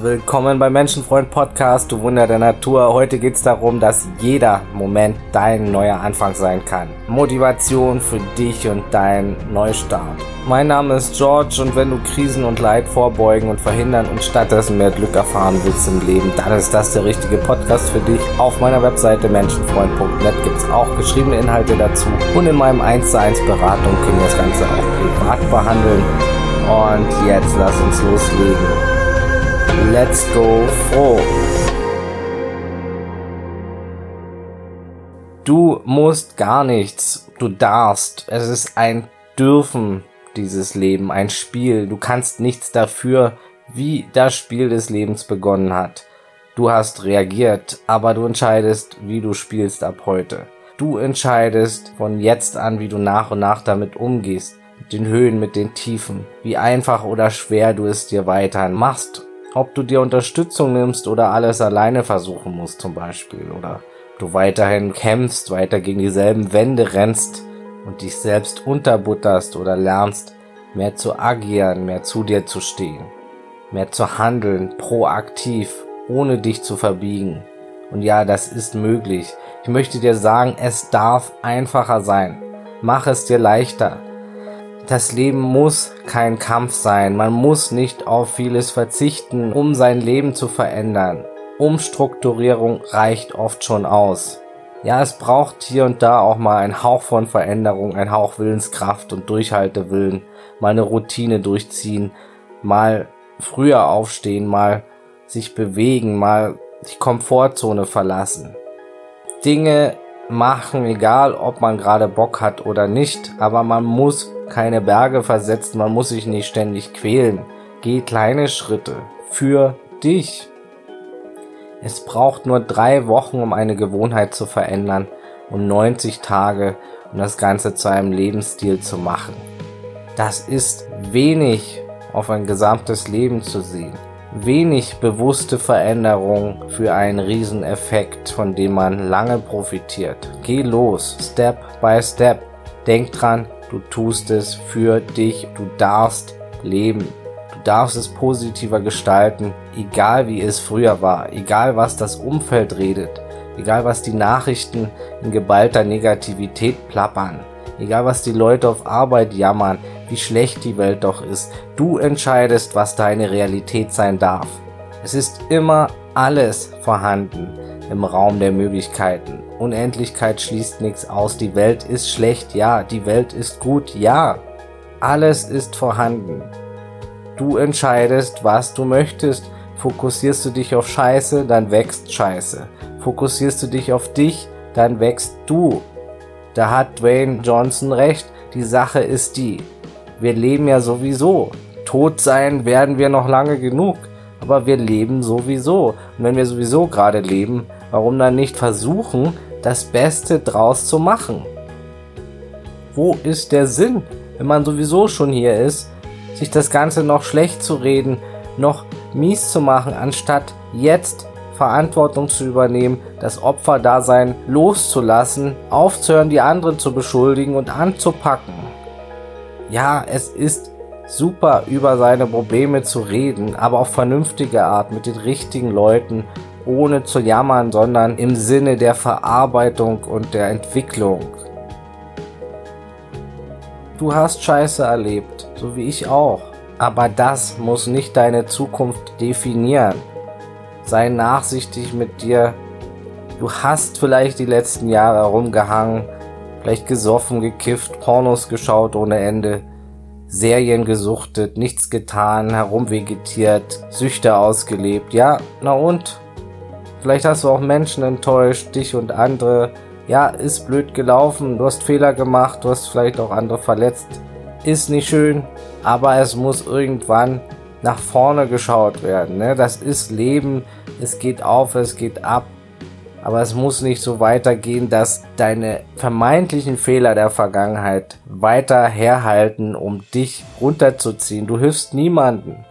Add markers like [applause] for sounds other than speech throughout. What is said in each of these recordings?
Willkommen beim Menschenfreund Podcast, du Wunder der Natur. Heute geht es darum, dass jeder Moment dein neuer Anfang sein kann. Motivation für dich und dein Neustart. Mein Name ist George und wenn du Krisen und Leid vorbeugen und verhindern und stattdessen mehr Glück erfahren willst im Leben, dann ist das der richtige Podcast für dich. Auf meiner Webseite menschenfreund.net gibt es auch geschriebene Inhalte dazu und in meinem 1 zu 1 Beratung können wir das Ganze auch privat behandeln. Und jetzt lass uns loslegen. Let's go froh. Du musst gar nichts. Du darfst. Es ist ein Dürfen, dieses Leben, ein Spiel. Du kannst nichts dafür, wie das Spiel des Lebens begonnen hat. Du hast reagiert, aber du entscheidest, wie du spielst ab heute. Du entscheidest von jetzt an, wie du nach und nach damit umgehst. Mit den Höhen, mit den Tiefen. Wie einfach oder schwer du es dir weiterhin machst ob du dir Unterstützung nimmst oder alles alleine versuchen musst zum Beispiel oder du weiterhin kämpfst, weiter gegen dieselben Wände rennst und dich selbst unterbutterst oder lernst, mehr zu agieren, mehr zu dir zu stehen, mehr zu handeln, proaktiv, ohne dich zu verbiegen. Und ja, das ist möglich. Ich möchte dir sagen, es darf einfacher sein. Mach es dir leichter. Das Leben muss kein Kampf sein. Man muss nicht auf vieles verzichten, um sein Leben zu verändern. Umstrukturierung reicht oft schon aus. Ja, es braucht hier und da auch mal ein Hauch von Veränderung, ein Hauch Willenskraft und Durchhaltewillen, mal eine Routine durchziehen, mal früher aufstehen, mal sich bewegen, mal die Komfortzone verlassen. Dinge machen, egal ob man gerade Bock hat oder nicht, aber man muss keine Berge versetzen, man muss sich nicht ständig quälen. Geh kleine Schritte für dich. Es braucht nur drei Wochen, um eine Gewohnheit zu verändern und 90 Tage, um das Ganze zu einem Lebensstil zu machen. Das ist wenig auf ein gesamtes Leben zu sehen wenig bewusste Veränderung für einen Rieseneffekt, von dem man lange profitiert. Geh los, Step by Step. Denk dran, du tust es für dich, du darfst leben. Du darfst es positiver gestalten, egal wie es früher war, egal was das Umfeld redet, egal was die Nachrichten in geballter Negativität plappern, egal was die Leute auf Arbeit jammern, wie schlecht die Welt doch ist. Du entscheidest, was deine Realität sein darf. Es ist immer alles vorhanden im Raum der Möglichkeiten. Unendlichkeit schließt nichts aus. Die Welt ist schlecht, ja. Die Welt ist gut, ja. Alles ist vorhanden. Du entscheidest, was du möchtest. Fokussierst du dich auf Scheiße, dann wächst Scheiße. Fokussierst du dich auf dich, dann wächst du. Da hat Dwayne Johnson recht. Die Sache ist die, wir leben ja sowieso. Tot sein werden wir noch lange genug. Aber wir leben sowieso. Und wenn wir sowieso gerade leben, warum dann nicht versuchen, das Beste draus zu machen? Wo ist der Sinn, wenn man sowieso schon hier ist, sich das Ganze noch schlecht zu reden, noch mies zu machen, anstatt jetzt Verantwortung zu übernehmen, das Opferdasein loszulassen, aufzuhören, die anderen zu beschuldigen und anzupacken? Ja, es ist super über seine Probleme zu reden, aber auf vernünftige Art mit den richtigen Leuten, ohne zu jammern, sondern im Sinne der Verarbeitung und der Entwicklung. Du hast Scheiße erlebt, so wie ich auch. Aber das muss nicht deine Zukunft definieren. Sei nachsichtig mit dir. Du hast vielleicht die letzten Jahre rumgehangen, vielleicht gesoffen, gekifft, Pornos geschaut ohne Ende, Serien gesuchtet, nichts getan, herumvegetiert, Süchte ausgelebt. Ja, na und? Vielleicht hast du auch Menschen enttäuscht, dich und andere. Ja, ist blöd gelaufen, du hast Fehler gemacht, du hast vielleicht auch andere verletzt. Ist nicht schön, aber es muss irgendwann nach vorne geschaut werden. Ne? Das ist Leben, es geht auf, es geht ab. Aber es muss nicht so weitergehen, dass deine vermeintlichen Fehler der Vergangenheit weiter herhalten, um dich runterzuziehen. Du hilfst niemanden.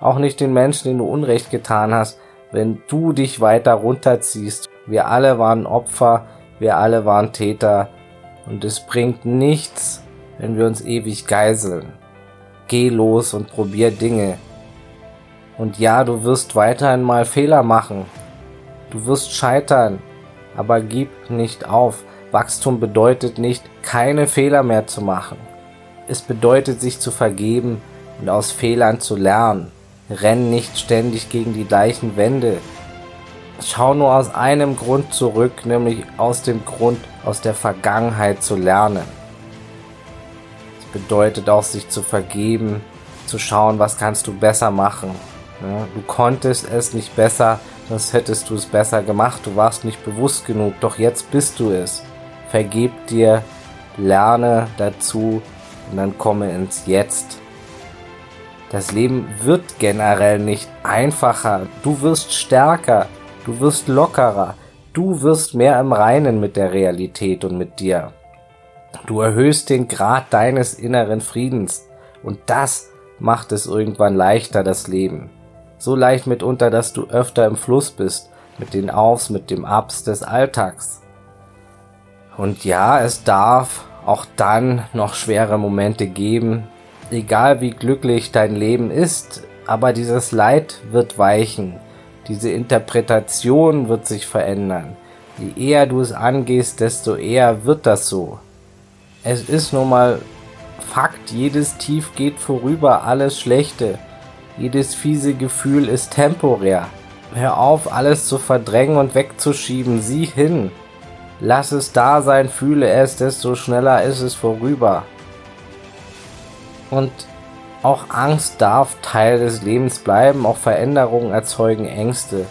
Auch nicht den Menschen, denen du Unrecht getan hast, wenn du dich weiter runterziehst. Wir alle waren Opfer, wir alle waren Täter. Und es bringt nichts, wenn wir uns ewig geiseln. Geh los und probier Dinge. Und ja, du wirst weiterhin mal Fehler machen. Du wirst scheitern, aber gib nicht auf. Wachstum bedeutet nicht, keine Fehler mehr zu machen. Es bedeutet, sich zu vergeben und aus Fehlern zu lernen. Renn nicht ständig gegen die gleichen Wände. Schau nur aus einem Grund zurück, nämlich aus dem Grund, aus der Vergangenheit zu lernen. Es bedeutet auch, sich zu vergeben, zu schauen, was kannst du besser machen. Ja, du konntest es nicht besser, sonst hättest du es besser gemacht. Du warst nicht bewusst genug, doch jetzt bist du es. Vergib dir, lerne dazu und dann komme ins Jetzt. Das Leben wird generell nicht einfacher. Du wirst stärker, du wirst lockerer, du wirst mehr im Reinen mit der Realität und mit dir. Du erhöhst den Grad deines inneren Friedens und das macht es irgendwann leichter, das Leben. So leicht mitunter, dass du öfter im Fluss bist, mit den Aufs, mit dem Abs des Alltags. Und ja, es darf auch dann noch schwere Momente geben, egal wie glücklich dein Leben ist, aber dieses Leid wird weichen, diese Interpretation wird sich verändern. Je eher du es angehst, desto eher wird das so. Es ist nun mal Fakt, jedes Tief geht vorüber, alles Schlechte, jedes fiese Gefühl ist temporär. Hör auf, alles zu verdrängen und wegzuschieben, sieh hin. Lass es da sein, fühle es, desto schneller ist es vorüber. Und auch Angst darf Teil des Lebens bleiben, auch Veränderungen erzeugen Ängste.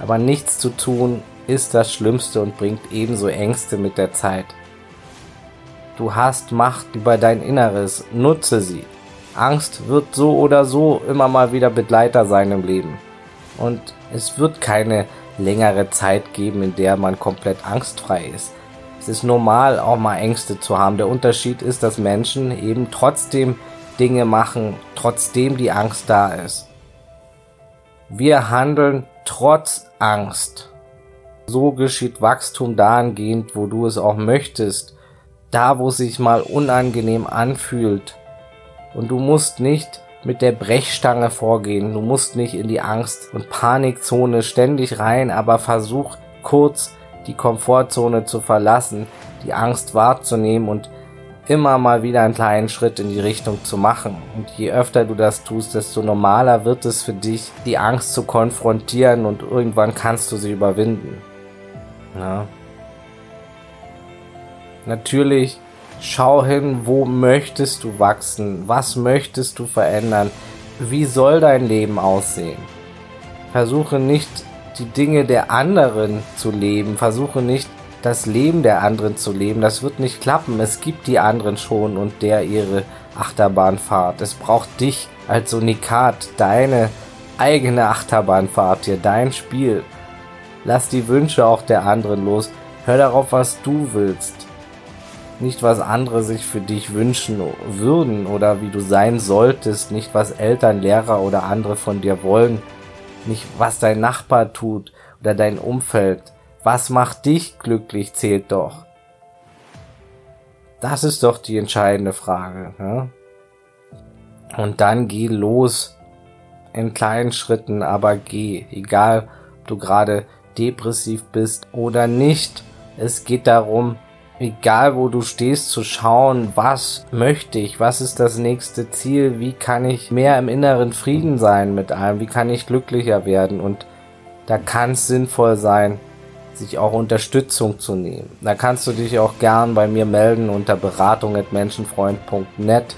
Aber nichts zu tun ist das Schlimmste und bringt ebenso Ängste mit der Zeit. Du hast Macht über dein Inneres, nutze sie. Angst wird so oder so immer mal wieder Begleiter sein im Leben. Und es wird keine längere Zeit geben, in der man komplett angstfrei ist. Es ist normal, auch mal Ängste zu haben. Der Unterschied ist, dass Menschen eben trotzdem Dinge machen, trotzdem die Angst da ist. Wir handeln trotz Angst. So geschieht Wachstum dahingehend, wo du es auch möchtest. Da, wo es sich mal unangenehm anfühlt. Und du musst nicht mit der Brechstange vorgehen. Du musst nicht in die Angst- und Panikzone ständig rein, aber versuch kurz die Komfortzone zu verlassen, die Angst wahrzunehmen und immer mal wieder einen kleinen Schritt in die Richtung zu machen. Und je öfter du das tust, desto normaler wird es für dich, die Angst zu konfrontieren und irgendwann kannst du sie überwinden. Ja. Natürlich Schau hin, wo möchtest du wachsen? Was möchtest du verändern? Wie soll dein Leben aussehen? Versuche nicht die Dinge der anderen zu leben. Versuche nicht das Leben der anderen zu leben. Das wird nicht klappen. Es gibt die anderen schon und der ihre Achterbahnfahrt. Es braucht dich als Unikat, deine eigene Achterbahnfahrt hier, dein Spiel. Lass die Wünsche auch der anderen los. Hör darauf, was du willst nicht was andere sich für dich wünschen würden oder wie du sein solltest, nicht was Eltern, Lehrer oder andere von dir wollen, nicht was dein Nachbar tut oder dein Umfeld. Was macht dich glücklich zählt doch. Das ist doch die entscheidende Frage. Ne? Und dann geh los. In kleinen Schritten, aber geh. Egal, ob du gerade depressiv bist oder nicht. Es geht darum, egal wo du stehst, zu schauen, was möchte ich, was ist das nächste Ziel, wie kann ich mehr im inneren Frieden sein mit allem, wie kann ich glücklicher werden und da kann es sinnvoll sein, sich auch Unterstützung zu nehmen. Da kannst du dich auch gern bei mir melden unter beratung.menschenfreund.net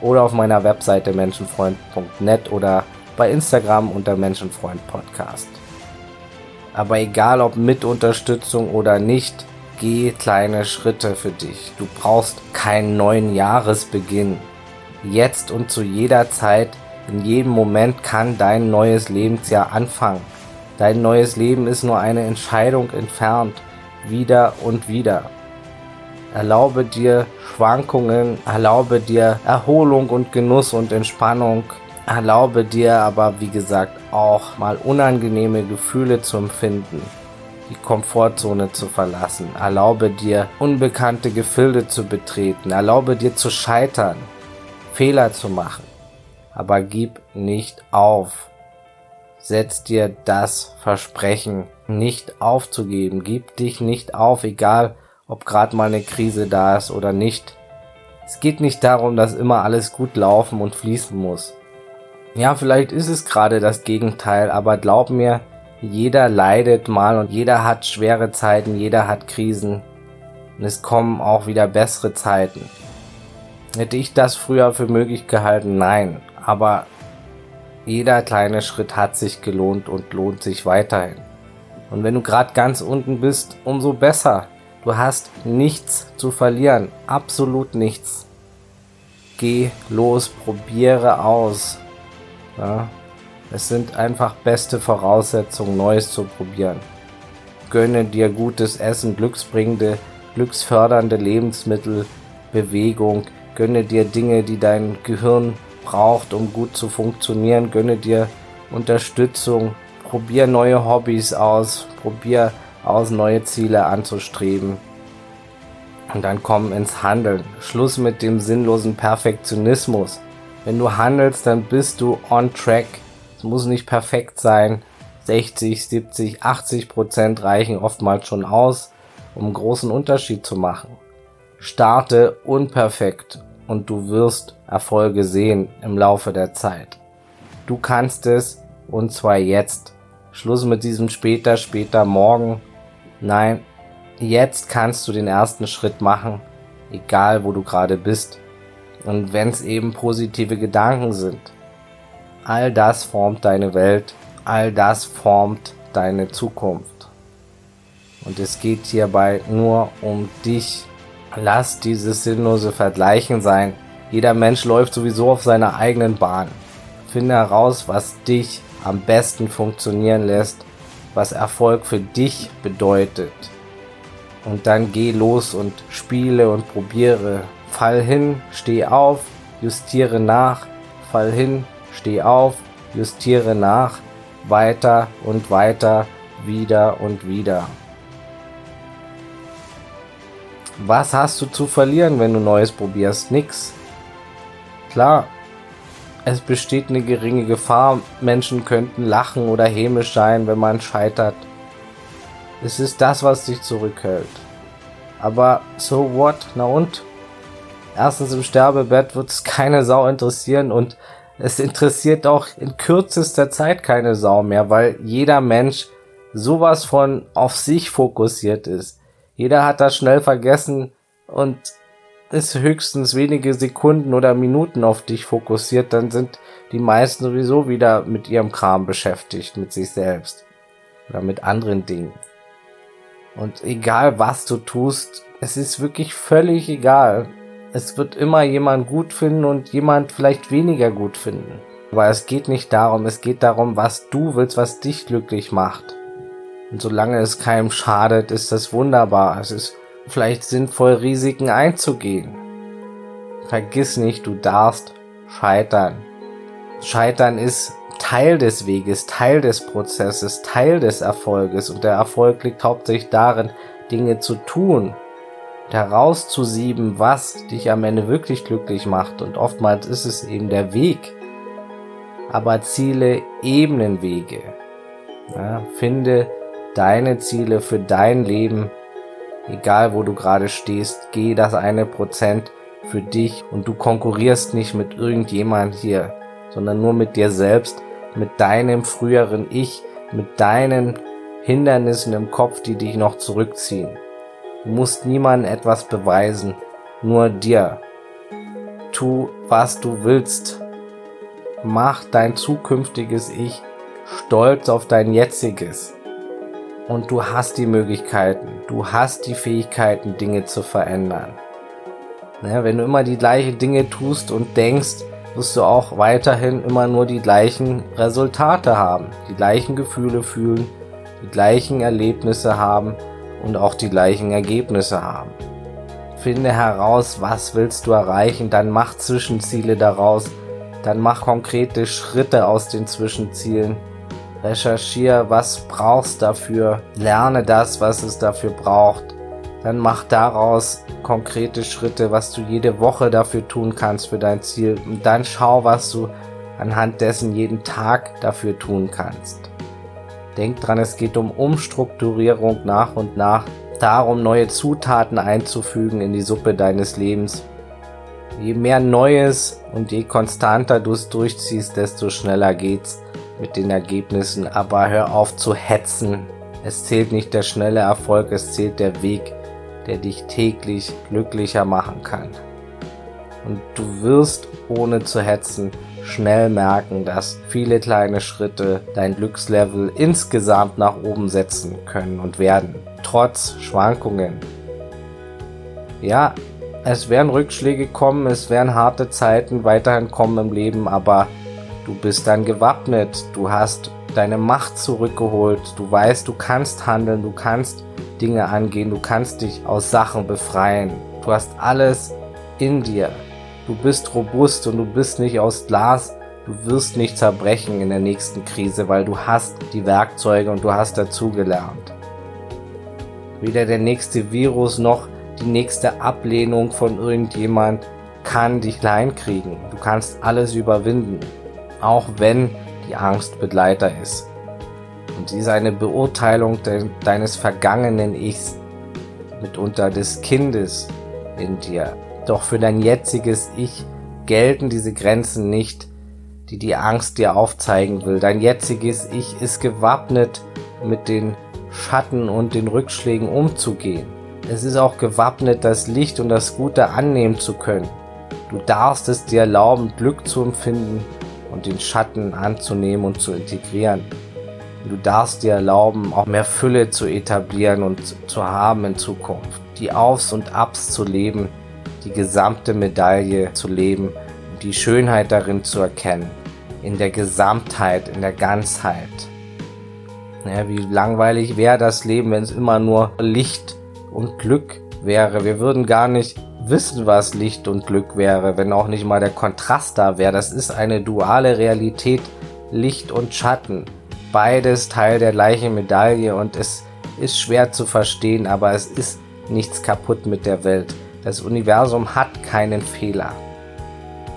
oder auf meiner Webseite menschenfreund.net oder bei Instagram unter Menschenfreund Podcast. Aber egal ob mit Unterstützung oder nicht, Geh kleine Schritte für dich. Du brauchst keinen neuen Jahresbeginn. Jetzt und zu jeder Zeit, in jedem Moment kann dein neues Lebensjahr anfangen. Dein neues Leben ist nur eine Entscheidung entfernt. Wieder und wieder. Erlaube dir Schwankungen, erlaube dir Erholung und Genuss und Entspannung. Erlaube dir aber, wie gesagt, auch mal unangenehme Gefühle zu empfinden die Komfortzone zu verlassen. Erlaube dir, unbekannte Gefilde zu betreten. Erlaube dir zu scheitern, Fehler zu machen. aber gib nicht auf. Setz dir das Versprechen, nicht aufzugeben. Gib dich nicht auf, egal ob gerade mal eine Krise da ist oder nicht. Es geht nicht darum, dass immer alles gut laufen und fließen muss. Ja, vielleicht ist es gerade das Gegenteil, aber glaub mir, jeder leidet mal und jeder hat schwere Zeiten, jeder hat Krisen. Und es kommen auch wieder bessere Zeiten. Hätte ich das früher für möglich gehalten? Nein. Aber jeder kleine Schritt hat sich gelohnt und lohnt sich weiterhin. Und wenn du gerade ganz unten bist, umso besser. Du hast nichts zu verlieren, absolut nichts. Geh los, probiere aus. Ja, es sind einfach beste Voraussetzungen, Neues zu probieren. Gönne dir gutes Essen, glücksbringende, glücksfördernde Lebensmittel, Bewegung. Gönne dir Dinge, die dein Gehirn braucht, um gut zu funktionieren. Gönne dir Unterstützung. Probier neue Hobbys aus. Probier aus, neue Ziele anzustreben. Und dann komm ins Handeln. Schluss mit dem sinnlosen Perfektionismus. Wenn du handelst, dann bist du on track. Es muss nicht perfekt sein. 60, 70, 80 Prozent reichen oftmals schon aus, um einen großen Unterschied zu machen. Starte unperfekt und du wirst Erfolge sehen im Laufe der Zeit. Du kannst es und zwar jetzt. Schluss mit diesem später, später, morgen. Nein, jetzt kannst du den ersten Schritt machen, egal wo du gerade bist. Und wenn es eben positive Gedanken sind. All das formt deine Welt, all das formt deine Zukunft. Und es geht hierbei nur um dich. Lass dieses sinnlose Vergleichen sein. Jeder Mensch läuft sowieso auf seiner eigenen Bahn. Finde heraus, was dich am besten funktionieren lässt, was Erfolg für dich bedeutet. Und dann geh los und spiele und probiere. Fall hin, steh auf, justiere nach, fall hin, steh auf, justiere nach, weiter und weiter, wieder und wieder. Was hast du zu verlieren, wenn du Neues probierst? Nix. Klar, es besteht eine geringe Gefahr, Menschen könnten lachen oder hämisch sein, wenn man scheitert. Es ist das, was dich zurückhält. Aber so what? Na und? Erstens im Sterbebett wird es [laughs] keine Sau interessieren und es interessiert auch in kürzester Zeit keine Sau mehr, weil jeder Mensch sowas von auf sich fokussiert ist. Jeder hat das schnell vergessen und ist höchstens wenige Sekunden oder Minuten auf dich fokussiert, dann sind die meisten sowieso wieder mit ihrem Kram beschäftigt, mit sich selbst oder mit anderen Dingen. Und egal was du tust, es ist wirklich völlig egal. Es wird immer jemand gut finden und jemand vielleicht weniger gut finden. Aber es geht nicht darum, es geht darum, was du willst, was dich glücklich macht. Und solange es keinem schadet, ist das wunderbar. Es ist vielleicht sinnvoll, Risiken einzugehen. Vergiss nicht, du darfst scheitern. Scheitern ist Teil des Weges, Teil des Prozesses, Teil des Erfolges und der Erfolg liegt hauptsächlich darin, Dinge zu tun, herauszusieben, was dich am Ende wirklich glücklich macht und oftmals ist es eben der Weg. Aber Ziele ebnen Wege. Ja, finde deine Ziele für dein Leben egal wo du gerade stehst, geh das eine Prozent für dich und du konkurrierst nicht mit irgendjemand hier, sondern nur mit dir selbst, mit deinem früheren Ich, mit deinen Hindernissen im Kopf, die dich noch zurückziehen. Du musst niemandem etwas beweisen, nur dir. Tu, was du willst. Mach dein zukünftiges Ich stolz auf dein jetziges und du hast die Möglichkeiten, du hast die Fähigkeiten, Dinge zu verändern. Ja, wenn du immer die gleichen Dinge tust und denkst, wirst du auch weiterhin immer nur die gleichen Resultate haben, die gleichen Gefühle fühlen, die gleichen Erlebnisse haben und auch die gleichen Ergebnisse haben. Finde heraus, was willst du erreichen, dann mach Zwischenziele daraus, dann mach konkrete Schritte aus den Zwischenzielen recherchiere, was brauchst dafür, lerne das, was es dafür braucht. Dann mach daraus konkrete Schritte, was du jede Woche dafür tun kannst für dein Ziel. Und dann schau, was du anhand dessen jeden Tag dafür tun kannst. Denk dran, es geht um Umstrukturierung nach und nach, darum neue Zutaten einzufügen in die Suppe deines Lebens. Je mehr Neues und je konstanter du es durchziehst, desto schneller geht's mit den Ergebnissen. Aber hör auf zu hetzen. Es zählt nicht der schnelle Erfolg, es zählt der Weg, der dich täglich glücklicher machen kann. Und du wirst ohne zu hetzen schnell merken, dass viele kleine Schritte dein Glückslevel insgesamt nach oben setzen können und werden, trotz Schwankungen. Ja, es werden Rückschläge kommen, es werden harte Zeiten weiterhin kommen im Leben, aber du bist dann gewappnet, du hast deine Macht zurückgeholt, du weißt, du kannst handeln, du kannst Dinge angehen, du kannst dich aus Sachen befreien. Du hast alles in dir. Du bist robust und du bist nicht aus Glas. Du wirst nicht zerbrechen in der nächsten Krise, weil du hast die Werkzeuge und du hast dazugelernt. Weder der nächste Virus noch die nächste Ablehnung von irgendjemand kann dich klein kriegen. Du kannst alles überwinden, auch wenn die Angst Begleiter ist. Und sie ist eine Beurteilung de deines vergangenen Ichs, mitunter des Kindes in dir. Doch für dein jetziges Ich gelten diese Grenzen nicht, die die Angst dir aufzeigen will. Dein jetziges Ich ist gewappnet, mit den Schatten und den Rückschlägen umzugehen. Es ist auch gewappnet, das Licht und das Gute annehmen zu können. Du darfst es dir erlauben, Glück zu empfinden und den Schatten anzunehmen und zu integrieren. Du darfst dir erlauben, auch mehr Fülle zu etablieren und zu haben in Zukunft. Die Aufs und Abs zu leben, die gesamte Medaille zu leben und die Schönheit darin zu erkennen. In der Gesamtheit, in der Ganzheit. Ja, wie langweilig wäre das Leben, wenn es immer nur Licht und Glück wäre. Wir würden gar nicht wissen, was Licht und Glück wäre, wenn auch nicht mal der Kontrast da wäre. Das ist eine duale Realität, Licht und Schatten. Beides Teil der gleichen Medaille und es ist schwer zu verstehen, aber es ist nichts kaputt mit der Welt. Das Universum hat keinen Fehler.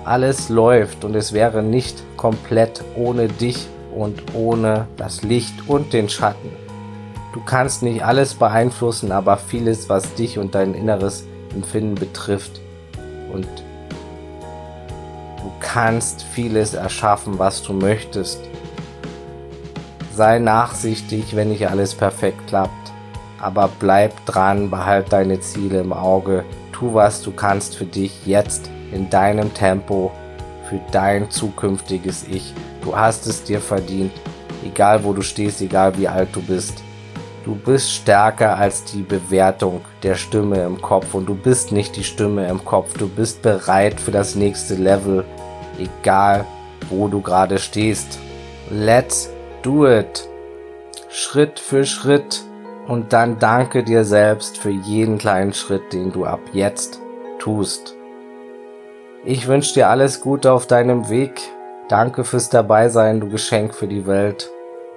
Alles läuft und es wäre nicht komplett ohne dich und ohne das Licht und den Schatten. Du kannst nicht alles beeinflussen, aber vieles, was dich und dein inneres Empfinden betrifft. Und du kannst vieles erschaffen, was du möchtest. Sei nachsichtig, wenn nicht alles perfekt klappt. Aber bleib dran, behalt deine Ziele im Auge tu, was du kannst für dich jetzt in deinem Tempo, für dein zukünftiges Ich. Du hast es dir verdient, egal wo du stehst, egal wie alt du bist. Du bist stärker als die Bewertung der Stimme im Kopf und du bist nicht die Stimme im Kopf. Du bist bereit für das nächste Level, egal wo du gerade stehst. Let's do it. Schritt für Schritt und dann danke dir selbst für jeden kleinen Schritt, den du ab jetzt tust. Ich wünsche dir alles Gute auf deinem Weg. Danke fürs Dabeisein, du Geschenk für die Welt.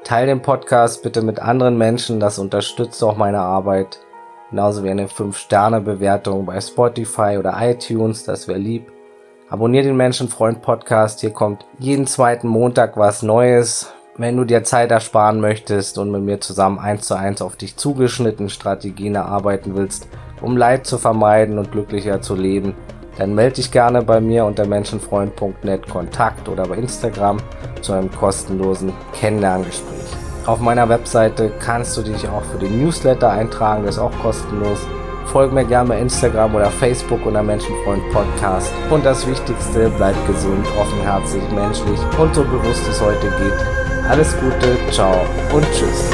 Teil den Podcast bitte mit anderen Menschen, das unterstützt auch meine Arbeit. Genauso wie eine 5-Sterne-Bewertung bei Spotify oder iTunes, das wäre lieb. Abonnier den Menschenfreund Podcast, hier kommt jeden zweiten Montag was Neues. Wenn du dir Zeit ersparen möchtest und mit mir zusammen eins zu eins auf dich zugeschnitten Strategien erarbeiten willst, um Leid zu vermeiden und glücklicher zu leben, dann melde dich gerne bei mir unter menschenfreund.net Kontakt oder bei Instagram zu einem kostenlosen Kennenlerngespräch. Auf meiner Webseite kannst du dich auch für den Newsletter eintragen, das ist auch kostenlos. Folge mir gerne bei Instagram oder Facebook unter Menschenfreund Podcast. Und das Wichtigste, bleib gesund, offenherzig, menschlich und so bewusst es heute geht. Alles Gute, ciao und tschüss.